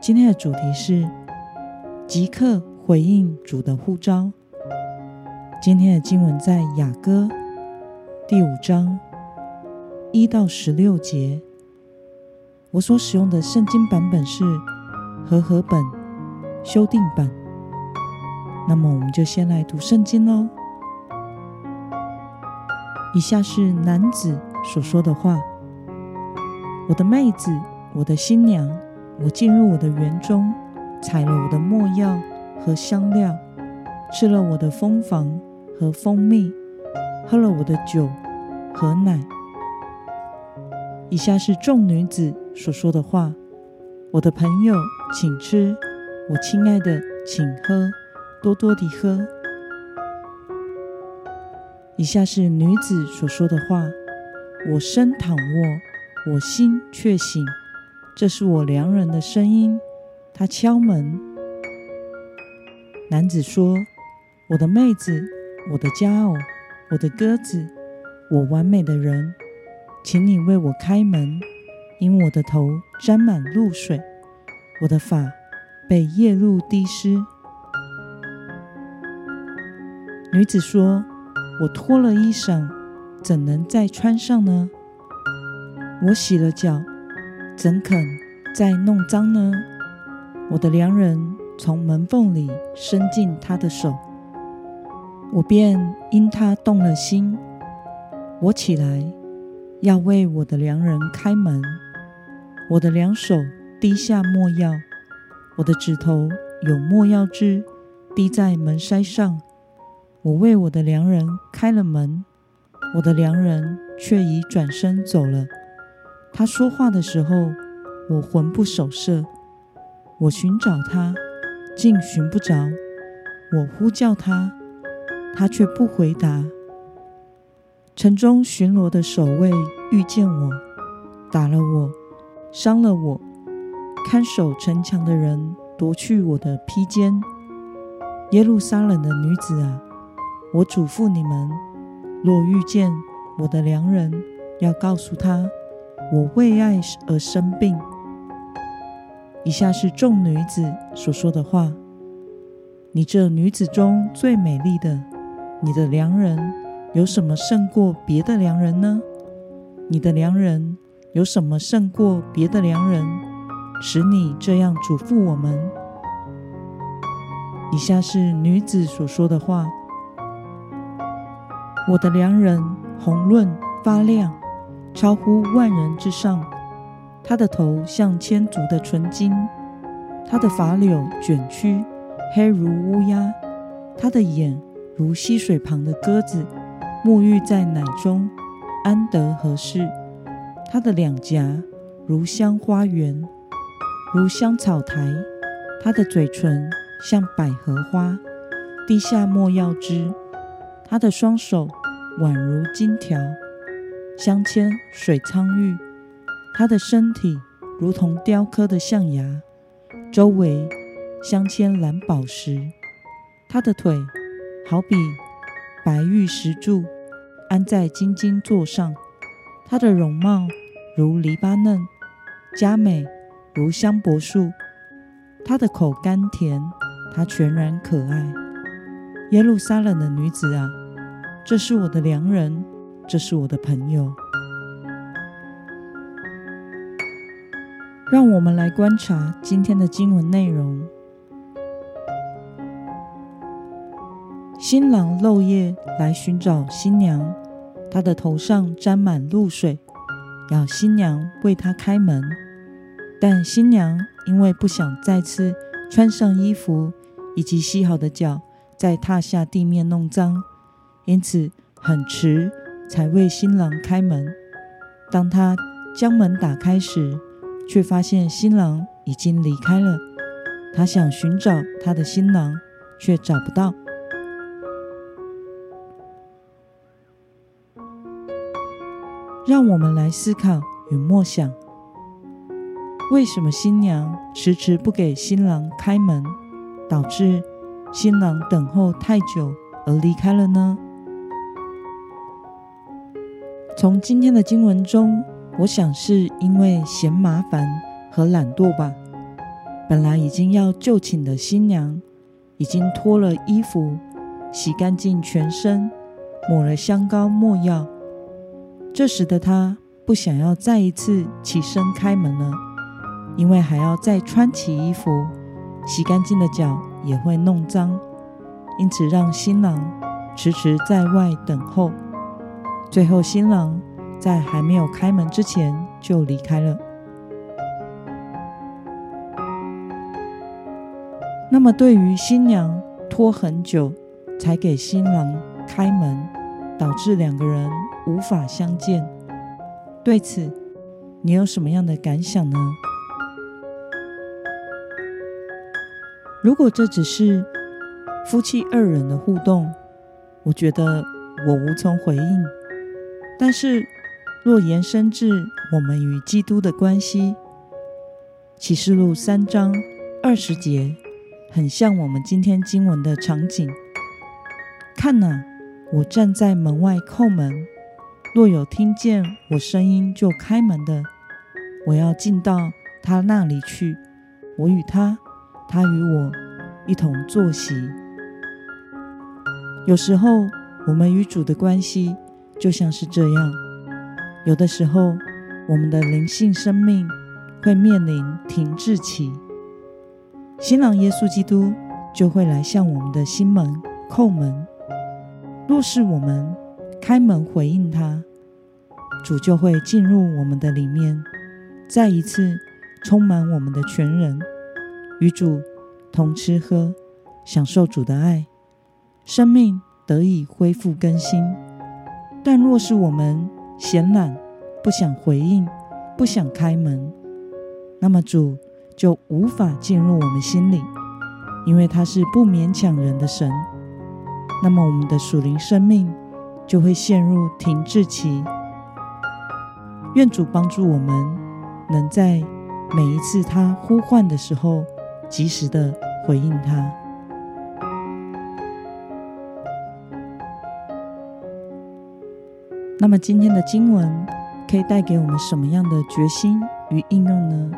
今天的主题是即刻回应主的呼召。今天的经文在雅歌第五章一到十六节。我所使用的圣经版本是和合本修订版。那么，我们就先来读圣经喽。以下是男子所说的话：“我的妹子，我的新娘，我进入我的园中，采了我的墨药和香料，吃了我的蜂房和蜂蜜，喝了我的酒和奶。”以下是众女子所说的话：“我的朋友，请吃；我亲爱的，请喝，多多地喝。”以下是女子所说的话：“我身躺卧，我心却醒。这是我良人的声音，他敲门。”男子说：“我的妹子，我的佳偶，我的鸽子，我完美的人。”请你为我开门，因我的头沾满露水，我的发被夜露滴湿。女子说：“我脱了衣裳，怎能再穿上呢？我洗了脚，怎肯再弄脏呢？我的良人从门缝里伸进他的手，我便因他动了心。我起来。”要为我的良人开门，我的两手滴下没药，我的指头有没药汁滴在门筛上。我为我的良人开了门，我的良人却已转身走了。他说话的时候，我魂不守舍。我寻找他，竟寻不着；我呼叫他，他却不回答。城中巡逻的守卫遇见我，打了我，伤了我；看守城墙的人夺去我的披肩。耶路撒冷的女子啊，我嘱咐你们：若遇见我的良人，要告诉他，我为爱而生病。以下是众女子所说的话：你这女子中最美丽的，你的良人。有什么胜过别的良人呢？你的良人有什么胜过别的良人，使你这样嘱咐我们？以下是女子所说的话：我的良人红润发亮，超乎万人之上。他的头像千足的纯金，他的发綹卷曲，黑如乌鸦。他的眼如溪水旁的鸽子。沐浴在奶中，安得合适？他的两颊如香花园，如香草台。他的嘴唇像百合花，滴下莫药汁。他的双手宛如金条，镶嵌水苍玉。他的身体如同雕刻的象牙，周围镶嵌蓝宝石。他的腿好比。白玉石柱安在金金座上，他的容貌如黎巴嫩，佳美如香柏树。他的口甘甜，他全然可爱。耶路撒冷的女子啊，这是我的良人，这是我的朋友。让我们来观察今天的经文内容。新郎漏夜来寻找新娘，他的头上沾满露水，要新娘为他开门。但新娘因为不想再次穿上衣服，以及洗好的脚再踏下地面弄脏，因此很迟才为新郎开门。当他将门打开时，却发现新郎已经离开了。他想寻找他的新郎，却找不到。让我们来思考与默想：为什么新娘迟迟不给新郎开门，导致新郎等候太久而离开了呢？从今天的经文中，我想是因为嫌麻烦和懒惰吧。本来已经要就寝的新娘，已经脱了衣服，洗干净全身，抹了香膏没药。这时的她不想要再一次起身开门了，因为还要再穿起衣服，洗干净的脚也会弄脏，因此让新郎迟迟在外等候。最后，新郎在还没有开门之前就离开了。那么，对于新娘拖很久才给新郎开门，导致两个人无法相见，对此你有什么样的感想呢？如果这只是夫妻二人的互动，我觉得我无从回应。但是，若延伸至我们与基督的关系，启示录三章二十节。很像我们今天经文的场景。看哪，我站在门外叩门，若有听见我声音就开门的，我要进到他那里去，我与他，他与我一同坐席。有时候我们与主的关系就像是这样，有的时候我们的灵性生命会面临停滞期。新郎耶稣基督就会来向我们的心门叩门。若是我们开门回应他，主就会进入我们的里面，再一次充满我们的全人，与主同吃喝，享受主的爱，生命得以恢复更新。但若是我们嫌懒，不想回应，不想开门，那么主，就无法进入我们心里，因为他是不勉强人的神。那么我们的属灵生命就会陷入停滞期。愿主帮助我们，能在每一次他呼唤的时候，及时的回应他。那么今天的经文可以带给我们什么样的决心与应用呢？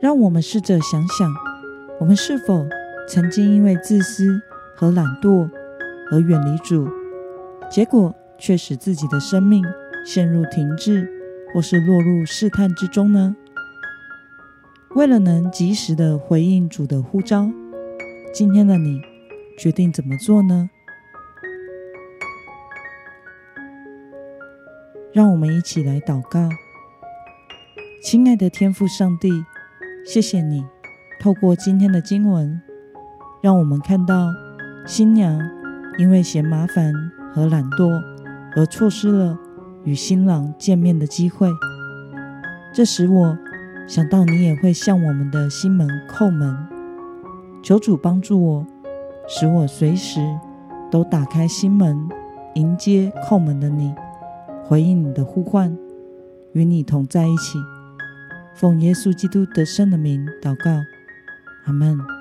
让我们试着想想，我们是否曾经因为自私和懒惰而远离主，结果却使自己的生命陷入停滞，或是落入试探之中呢？为了能及时的回应主的呼召，今天的你决定怎么做呢？让我们一起来祷告，亲爱的天父上帝。谢谢你，透过今天的经文，让我们看到新娘因为嫌麻烦和懒惰而错失了与新郎见面的机会。这使我想到，你也会向我们的心门叩门。求主帮助我，使我随时都打开心门，迎接叩门的你，回应你的呼唤，与你同在一起。奉耶稣基督得胜的名祷告，阿门。